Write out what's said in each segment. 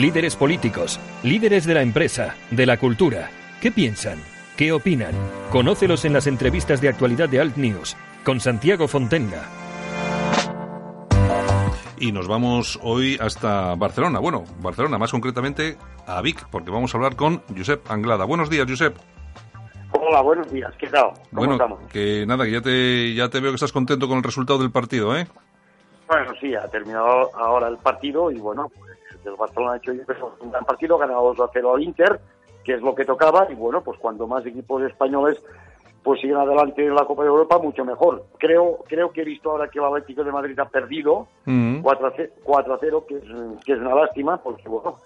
Líderes políticos, líderes de la empresa, de la cultura. ¿Qué piensan? ¿Qué opinan? Conócelos en las entrevistas de actualidad de Alt News con Santiago Fontenga. Y nos vamos hoy hasta Barcelona. Bueno, Barcelona, más concretamente a Vic, porque vamos a hablar con Josep Anglada. Buenos días, Josep. Hola, buenos días. ¿Qué tal? ¿Cómo bueno, estamos? que nada, que ya te, ya te veo que estás contento con el resultado del partido, ¿eh? Bueno, sí, ha terminado ahora el partido y bueno, pues el Barcelona ha hecho un gran partido, ha ganado 2 a 0 al Inter, que es lo que tocaba y bueno, pues cuando más equipos españoles pues siguen adelante en la Copa de Europa, mucho mejor. Creo creo que he visto ahora que el Atlético de Madrid ha perdido Mm. 4 a 0, 4 a 0 que, es, que es una lástima, porque bueno,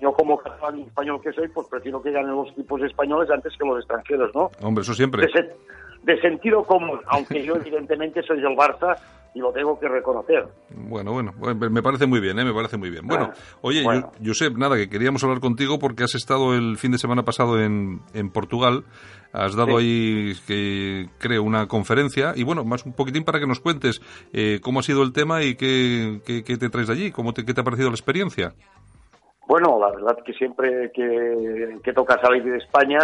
yo como catalán español que soy, pues prefiero que ganen los equipos españoles antes que los extranjeros, ¿no? Hombre, eso siempre. de, de sentido común, aunque yo evidentemente soy del Barça y lo tengo que reconocer. Bueno, bueno, bueno, me parece muy bien, ¿eh? me parece muy bien. Bueno, Ah, oye, bueno. Josep, nada, que queríamos hablar contigo porque has estado el fin de semana pasado en, en Portugal, has dado ahí, que creo, una conferencia y bueno, más un poquitín para que nos cuentes eh, cómo ha sido el tema y qué, qué, qué te traes de allí, cómo te, qué te ha parecido la experiencia. Bueno, la verdad que siempre que, que toca salir de España,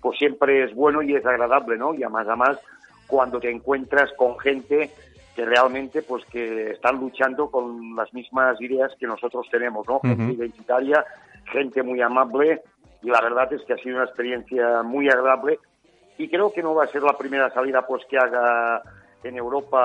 pues siempre es bueno y es agradable, ¿no? Y además, además, cuando te encuentras con gente que realmente, pues que están luchando con las mismas ideas que nosotros tenemos, ¿no? Gente Ujú. identitaria, gente muy amable, y la verdad es que ha sido una experiencia muy agradable, y creo que no va a ser la primera salida, pues que haga en Europa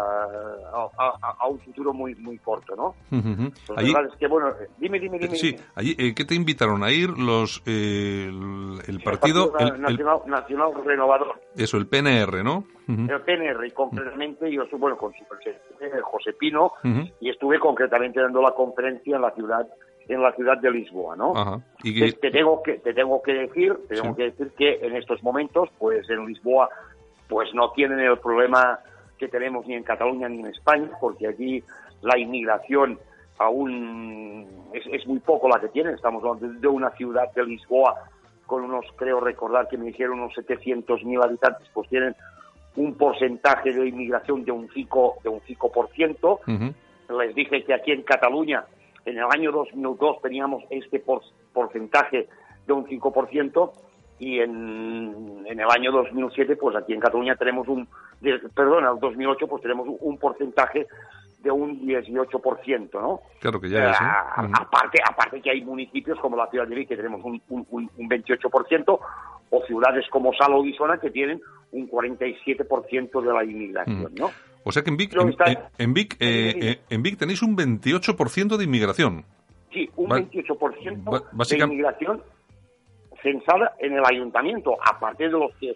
a, a- a un futuro muy muy corto, ¿no? Ujú. Pues Allí, es que, bueno, dime, dime, dime. sí, dime. allí, eh, ¿qué te invitaron a ir los eh, el, el partido, el- el- Nacional, Nacional Renovador, eso, el PNR, ¿no? Ujú. el PNR, y concretamente yo estuve bueno, con presidente, José Pino, y estuve concretamente dando la conferencia en la ciudad en la ciudad de Lisboa, ¿no? Ajá. Y Te, te tengo que te tengo que decir, te tengo Sí. que decir que en estos momentos, pues en Lisboa, pues no tienen el problema que tenemos ni en Cataluña ni en España, porque aquí la inmigración aún es, es muy poco la que tienen. Estamos hablando de una ciudad de Lisboa con unos, creo recordar que me dijeron unos 700.000 habitantes, pues tienen un porcentaje de inmigración de un 5, de un 5%. Ujú. Les dije que aquí en Cataluña, en el año 2002, teníamos este por- porcentaje de un 5%, y en, en el año 2007, pues aquí en Cataluña tenemos un, perdón, el 2008, pues tenemos un, porcentaje de un 18%, ¿no? Claro que ya es, aparte, aparte que hay municipios como la ciudad de Vic que tenemos un, un, un- un 28%, o ciudades como Salo y Zona que tienen un 47% de la inmigración, ¿no? O sea que en Vic, en, Vic, eh, eh, en Vic tenéis un 28% de inmigración. Sí, un Ba- 28% ba- de inmigración censada en el ayuntamiento, aparte de los que,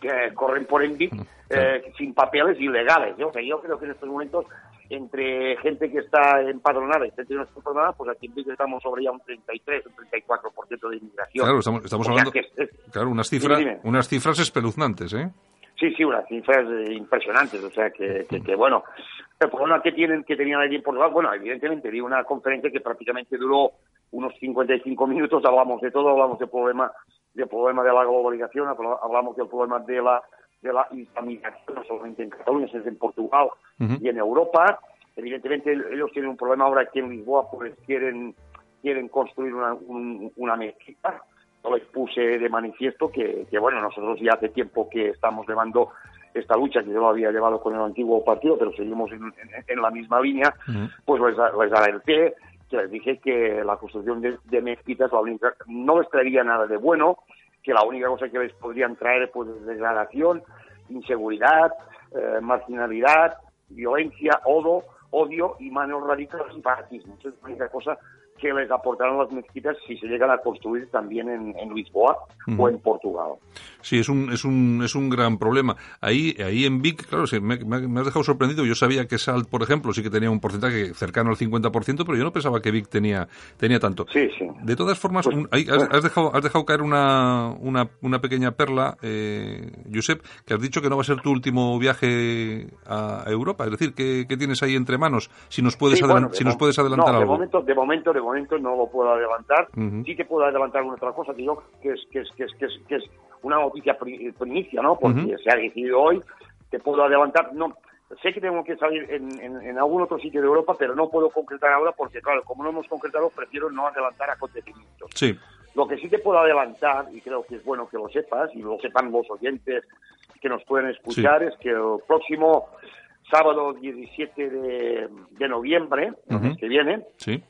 que corren por en Vic eh, sin papeles ilegales. Yo, o sea, yo creo que en estos momentos, entre gente que está empadronada y gente que no está empadronada, pues aquí en Vic estamos sobre ya un 33, un 34% de inmigración. Claro, estamos, estamos O sea, hablando. que Claro, unas cifras, Dime, dime. unas cifras espeluznantes, ¿eh? Sí, sí, unas cifras eh, impresionantes. O sea, que, que, que, bueno, el problema que tienen que tenían allí en Portugal, bueno, evidentemente di una conferencia que prácticamente duró unos 55 minutos, hablamos de todo, hablamos del problema, del problema de la globalización, habla- hablamos del problema de la de la islamización, no solamente en Cataluña, sino en Portugal Ujú. y en Europa. Evidentemente ellos tienen un problema ahora que en Lisboa pues quieren quieren construir una, un- una mezquita. Yo les puse de manifiesto que, que, bueno, nosotros ya hace tiempo que estamos llevando esta lucha que yo lo había llevado con el antiguo partido, pero seguimos en, en- en la misma línea, Ujú. pues les, les alerté, les dije que la construcción de, mezquitas la única, no les traería nada de bueno, que la única cosa que les podrían traer pues es degradación, inseguridad, eh, marginalidad, violencia, odio, odio y manos radicales y fanatismo. Esa es la única cosa que les aportarán las mezquitas si se llegan a construir también en, Lisboa o en Portugal. Sí, es un, es un, es un gran problema. Ahí, ahí en Vic, claro, me, me, has dejado sorprendido. Yo sabía que Salt, por ejemplo, sí que tenía un porcentaje cercano al 50%, pero yo no pensaba que Vic tenía, tenía tanto. Sí, sí. De todas formas, pues, has, dejado, has dejado caer una, una, una pequeña perla, eh, Josep, que has dicho que no va a ser tu último viaje a Europa. Es decir, ¿qué, tienes ahí entre manos? Si nos puedes, si nos puedes adelantar no, algo. Momento, de momento, de momento no lo puedo adelantar. Sí que puedo adelantar una otra cosa que yo, que es, que es, que es, que es, que es una noticia primicia, ¿no? Porque se ha decidido hoy, te puedo adelantar, no, sé que tengo que salir en, en, algún otro sitio de Europa, pero no puedo concretar ahora porque, claro, como no hemos concretado, prefiero no adelantar acontecimientos. Sí. Lo que sí te puedo adelantar, y creo que es bueno que lo sepas, y lo sepan los oyentes que nos pueden escuchar, es que el próximo sábado 17 de, de noviembre, el mes que viene, sí.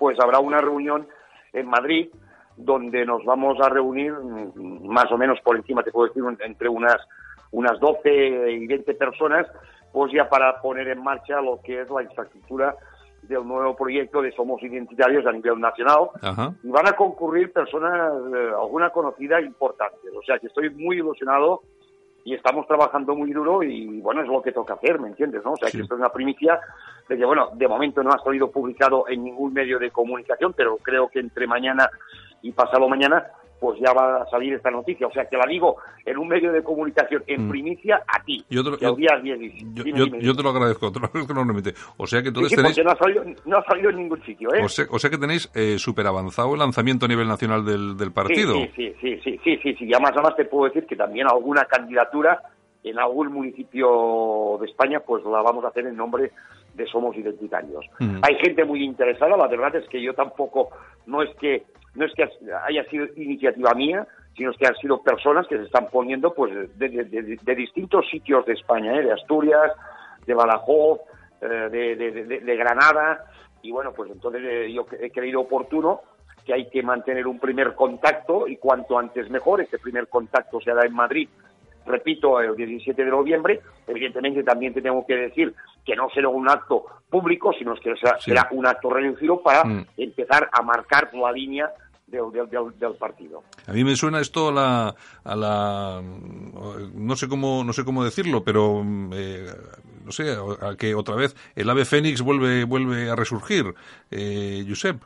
Pues habrá una reunión en Madrid donde nos vamos a reunir mm, más o menos por encima, te puedo decir, entre unas, unas 12 y 20 personas, pues ya para poner en marcha lo que es la infraestructura del nuevo proyecto de Somos Identitarios a nivel nacional y van a concurrir personas, eh, alguna conocida importante. O sea que estoy muy ilusionado y estamos trabajando muy duro y bueno, es lo que toca hacer, ¿me entiendes? ¿no? O sea que esto es una primicia de que bueno, de momento no ha salido publicado en ningún medio de comunicación, pero creo que entre mañana y pasado mañana pues ya va a salir esta noticia. O sea, que la digo en un medio de comunicación en mm. primicia a ti. Yo te, lo, yo, yo, te lo agradezco, te lo agradezco enormemente. O sea que entonces tenéis... no ha, salido, no ha salido en ningún sitio, ¿eh? O sea, o sea que tenéis eh, súper avanzado el lanzamiento a nivel nacional del, del partido. Sí, sí, sí, sí, sí, sí, sí. Y además, además te puedo decir que también alguna candidatura en algún municipio de España, pues la vamos a hacer en nombre de Somos Identitarios. Mm. Hay gente muy interesada, la verdad es que yo tampoco, no es que no es que haya sido iniciativa mía, sino que han sido personas que se están poniendo pues de, distintos sitios de España, ¿eh? de Asturias, de Badajoz, eh, de, Granada, y bueno, pues entonces eh, yo he creído oportuno que hay que mantener un primer contacto y cuanto antes mejor. Este primer contacto se hará en Madrid, repito, el 17 de noviembre. Evidentemente también te tengo que decir que no será un acto público, sino que será, un acto reducido para mm. empezar a marcar la línea del, del, partido. A mí me suena esto a la, a la no sé cómo no sé cómo decirlo, pero eh, no sé, a que otra vez el ave fénix vuelve vuelve a resurgir, eh, Josep.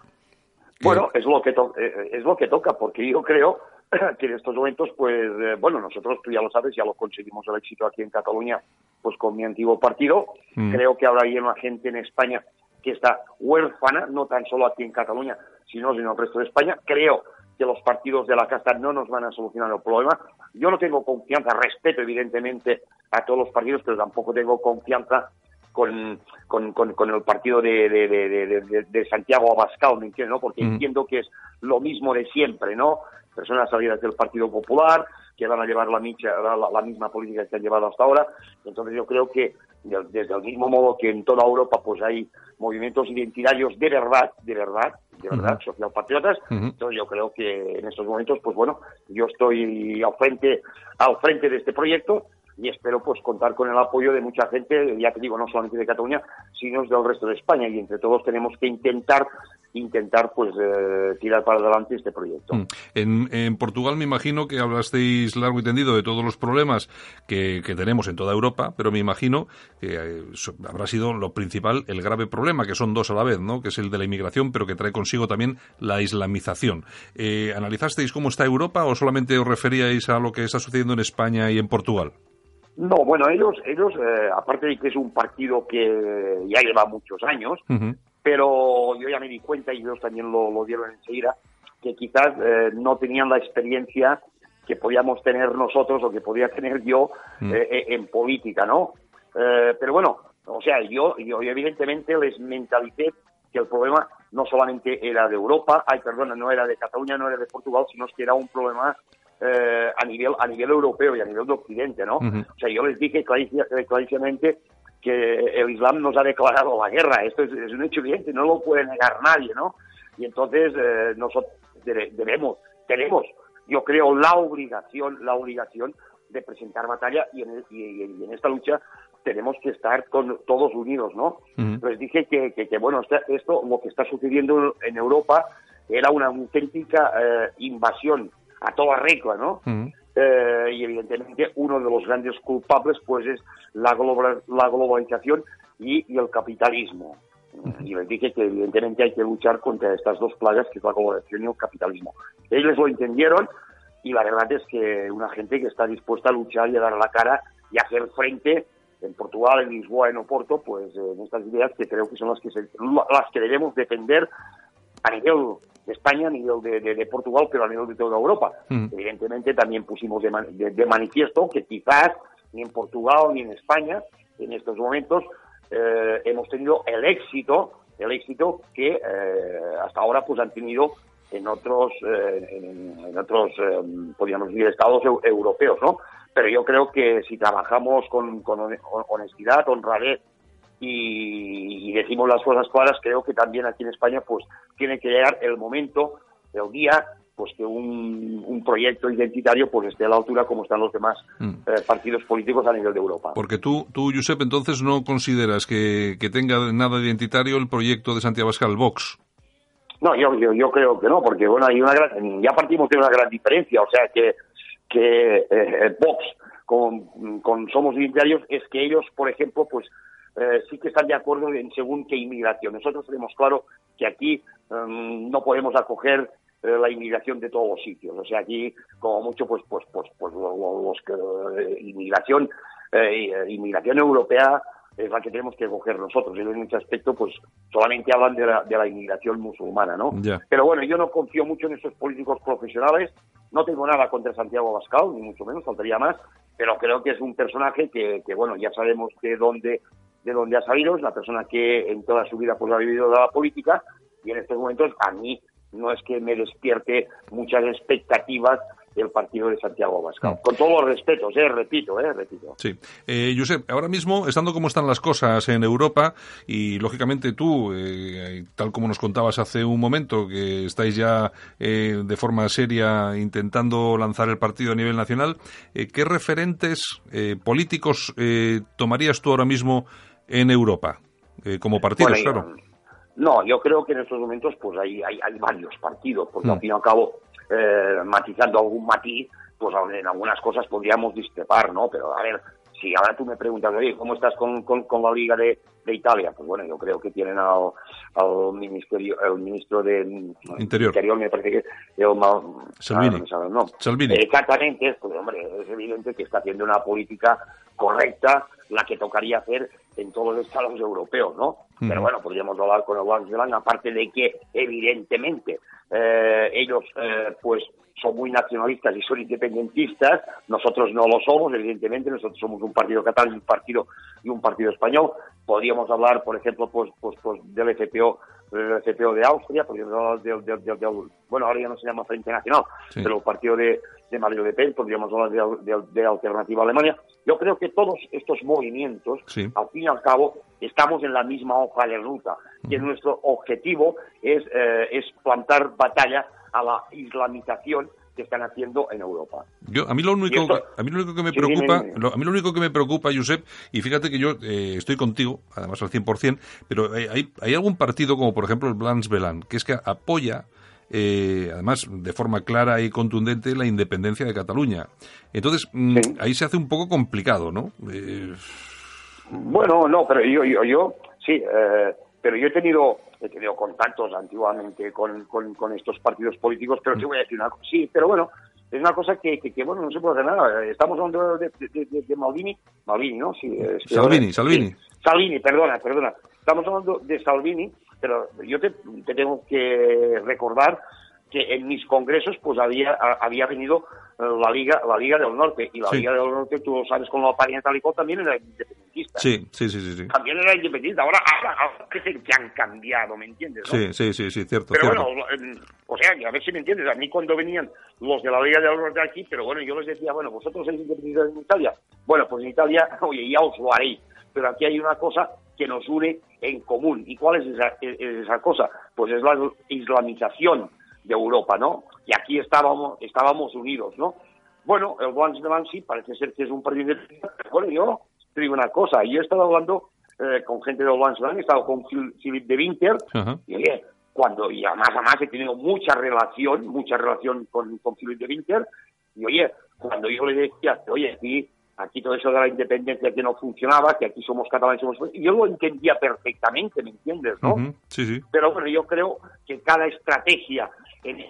Bueno, es lo que eh, es lo que toca, porque yo creo que en estos momentos, pues, eh, bueno, nosotros, tú ya lo sabes, ya lo conseguimos el éxito aquí en Cataluña, pues con mi antiguo partido. Mm. Creo que ahora hay una gente en España que está huérfana, no tan solo aquí en Cataluña, sino en el resto de España. Creo que los partidos de la casta no nos van a solucionar el problema. Yo no tengo confianza, respeto evidentemente a todos los partidos, pero tampoco tengo confianza con, con, con, el partido de, de, de, Santiago Abascal, ¿me entiendes? ¿no? Porque mm. entiendo que es lo mismo de siempre, ¿no? Personas salidas del Partido Popular que van a llevar la, la, misma política que han llevado hasta ahora. Entonces yo creo que desde el mismo modo que en toda Europa pues hay movimientos identitarios de verdad, de verdad, de verdad, socialpatriotas, entonces yo creo que en estos momentos pues bueno, yo estoy al frente, al frente de este proyecto y espero pues contar con el apoyo de mucha gente, ya te digo, no solamente de Cataluña, sino del resto de España y entre todos tenemos que intentar intentar pues eh, tirar para adelante este proyecto. Mm. En, en, Portugal me imagino que hablasteis largo y tendido de todos los problemas que, que tenemos en toda Europa, pero me imagino que eh, habrá sido lo principal el grave problema, que son dos a la vez, ¿no? que es el de la inmigración, pero que trae consigo también la islamización. Eh, ¿Analizasteis cómo está Europa o solamente os referíais a lo que está sucediendo en España y en Portugal? No, bueno, ellos, ellos eh, aparte de que es un partido que ya lleva muchos años, pero yo ya me di cuenta, y ellos también lo, lo dieron enseguida, que quizás eh, no tenían la experiencia que podíamos tener nosotros o que podía tener yo mm. eh, en política, ¿no? pero bueno, o sea, yo, yo evidentemente les mentalicé que el problema no solamente era de Europa, ay, perdona, no era de Cataluña, no era de Portugal, sino que era un problema eh, a nivel a nivel europeo y a nivel de Occidente, ¿no? O sea, yo les dije clarísimamente que el Islam nos ha declarado la guerra. Esto es, un hecho evidente, no lo puede negar nadie, ¿no? Y entonces eh, nosotros debemos, tenemos, yo creo, la obligación, la obligación de presentar batalla y en, y en esta lucha tenemos que estar con, todos unidos, ¿no? Les dije que, que, bueno, esto, lo que está sucediendo en Europa era una auténtica eh, invasión a toda regla, ¿no? Eh, y evidentemente uno de los grandes culpables pues es la, la globalización y, el capitalismo. Y les dije que evidentemente hay que luchar contra estas dos plagas que es la globalización y el capitalismo. Ellos lo entendieron y la verdad es que una gente que está dispuesta a luchar y a dar la cara y hacer frente en Portugal, en Lisboa, en Oporto, pues en estas ideas que creo que son las que, las que debemos defender a nivel de España, a nivel de, Portugal, pero a nivel de toda Europa. Mm. Evidentemente también pusimos de, manifiesto que quizás ni en Portugal ni en España en estos momentos eh, hemos tenido el éxito, el éxito que eh, hasta ahora pues han tenido en otros, eh, en, otros podríamos decir, estados europeos, ¿no? Pero yo creo que si trabajamos con, con honestidad, honradez y, decimos las cosas claras, creo que también aquí en España pues tiene que llegar el momento, el día, pues que un, proyecto identitario pues esté a la altura como están los demás mm. eh, partidos políticos a nivel de Europa. Porque tú, tú Josep, entonces no consideras que, tenga nada identitario el proyecto de Santiago Abascal, Vox. No, yo, yo, creo que no, porque bueno, hay una ya partimos de una gran diferencia, o sea que, que eh, Vox con, con Somos Identitarios es que ellos, por ejemplo, pues eh, sí que están de acuerdo en según qué inmigración. Nosotros tenemos claro que aquí em, no podemos acoger eh, la inmigración de todos los sitios. O sea, aquí, como mucho, pues, pues, pues, pues los, eh, inmigración, inmigración europea es la que tenemos que coger nosotros. Y en ese aspecto, pues, solamente hablan de la, de la inmigración musulmana, ¿no? Pero bueno, yo no confío mucho en estos políticos profesionales. No tengo nada contra Santiago Abascal, ni mucho menos, faltaría más. Pero creo que es un personaje que, que bueno, ya sabemos de dónde de donde ha salido, es una persona que en toda su vida pues ha vivido de la política y en estos momentos a mí no es que me despierte muchas expectativas el partido de Santiago Abascal. Con todos los respetos, eh, repito, eh, repito. Sí. Eh, Josep, ahora mismo, estando como están las cosas en Europa, y lógicamente tú, eh, tal como nos contabas hace un momento, que estáis ya eh, de forma seria intentando lanzar el partido a nivel nacional, ¿qué referentes políticos tomarías tú ahora mismo en Europa, eh, como partidos, claro. No, yo creo que en estos momentos pues hay, hay, varios partidos, porque al mm. fin y al cabo, eh, matizando algún matiz, pues en algunas cosas podríamos discrepar, ¿no? Pero a ver, si ahora tú me preguntas, oye, ¿cómo estás con, con, la Liga de, de, Italia? Pues bueno, yo creo que tienen al, al ministerio, el ministro de Interior. Interior me parece que Salvini. Ah, no, Salvini. Exactamente, pues hombre, es evidente que está haciendo una política correcta, la que tocaría hacer en todos los estados europeos, ¿no? Pero bueno, podríamos hablar con el Banco de aparte de que, evidentemente, eh, ellos, eh, pues, son muy nacionalistas y son independentistas, nosotros no lo somos, evidentemente, nosotros somos un partido catalán y un partido, y un partido español. Podríamos hablar, por ejemplo, pues, pues, pues del FPO, del FPO de Austria, podríamos hablar del, bueno, ahora ya no se llama Frente Nacional, pero el partido de, de Mario Le Pen, podríamos hablar de, Alternativa Alemania. Yo creo que todos estos movimientos, al fin y al cabo, estamos en la misma hoja de ruta, que nuestro objetivo es, eh, es plantar batalla a la islamización que están haciendo en Europa. Yo, a mí lo único, a mí lo único que me preocupa, a mí lo único que me preocupa, Josep, y fíjate que yo eh, estoy contigo, además al 100%, pero hay, hay algún partido como por ejemplo el Blancs Belan, que es que apoya eh, además de forma clara y contundente la independencia de Cataluña. Entonces, mm, ahí se hace un poco complicado, ¿no? Eh, bueno, no, pero yo, yo, yo sí, pero yo he tenido he tenido contactos antiguamente con, con, estos partidos políticos, pero te voy a decir una cosa. Sí, pero bueno, es una cosa que, que, bueno, no se puede hacer nada. Estamos hablando de, de, de, Maldini, Maldini, ¿no? Sí, Salvini, Salvini. Salvini, perdona, perdona. Estamos hablando de Salvini, pero yo te, te tengo que recordar que en mis congresos pues había, había venido la Liga la Liga del Norte. Y la Liga del Norte, tú lo sabes, con la Talicó también era independentista. Sí, sí, sí, sí. También era independentista. Ahora, ahora, que han cambiado, ¿me entiendes? Sí, sí, sí, sí, cierto. Pero bueno, o sea, a ver si me entiendes. A mí cuando venían los de la Liga del Norte aquí, pero bueno, yo les decía, bueno, vosotros sois independentistas en Italia. Bueno, pues en Italia, oye, ya os lo haréis. Pero aquí hay una cosa que nos une en común. ¿Y cuál es esa, esa cosa? Pues es la islamización de Europa, ¿no? Y aquí estábamos, estábamos unidos, ¿no? Bueno, el Guans de sí parece ser que es un partido de... Bueno, yo te digo una cosa, yo he estado hablando eh, con gente de Olvansland, he estado con Philip de Winter, y oye, cuando, y además, además he tenido mucha relación, mucha relación con, con Philip de Winter, y oye, cuando yo le decía, oye, aquí, aquí todo eso de la independencia que no funcionaba, que aquí somos catalanes, somos... yo lo entendía perfectamente, ¿me entiendes? ¿no? Sí, sí. Pero bueno, yo creo que cada estrategia en,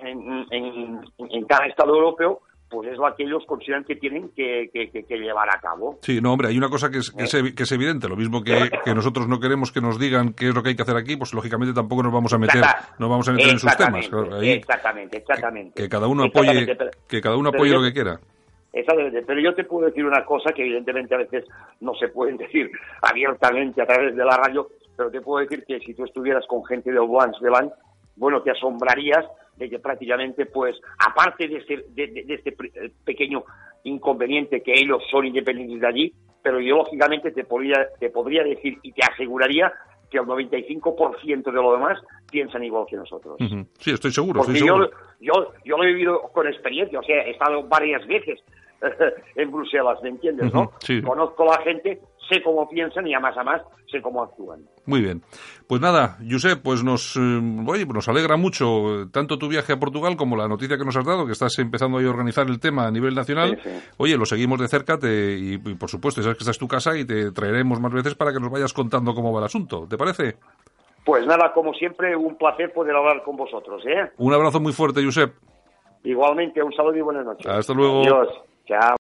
en, en cada Estado europeo pues es lo que ellos consideran que tienen que, llevar a cabo. Sí, no, hombre, hay una cosa que es, que es, evidente, lo mismo que, nosotros no queremos que nos digan qué es lo que hay que hacer aquí, pues lógicamente tampoco nos vamos a meter, nos vamos a meter en sus temas. exactamente, exactamente. Que, cada uno apoye, que cada uno apoye lo que quiera. Exactamente, pero yo te puedo decir una cosa que evidentemente a veces no se pueden decir abiertamente a través de la radio, pero te puedo decir que si tú estuvieras con gente de de bueno, te asombrarías de que prácticamente, pues, aparte de este, de, este eh, pequeño inconveniente que ellos son independientes de allí, pero ideológicamente te podría, te podría decir y te aseguraría que el 95% de lo demás piensan igual que nosotros. Sí, estoy seguro. Porque Yo, yo, yo lo he vivido con experiencia, o sea, he estado varias veces en Bruselas, ¿me entiendes? ¿no? Conozco a la gente, sé cómo piensan y a más a más sé cómo actúan. Muy bien. Pues nada, Josep, pues nos, eh, oye, nos alegra mucho eh, tanto tu viaje a Portugal como la noticia que nos has dado, que estás empezando a organizar el tema a nivel nacional. Oye, lo seguimos de cerca y, por supuesto, sabes que esta es tu casa y te traeremos más veces para que nos vayas contando cómo va el asunto. ¿Te parece? Pues nada, como siempre, un placer poder hablar con vosotros. ¿eh? Un abrazo muy fuerte, Josep. Igualmente, un saludo y buenas noches. Hasta luego. Adiós. Chao.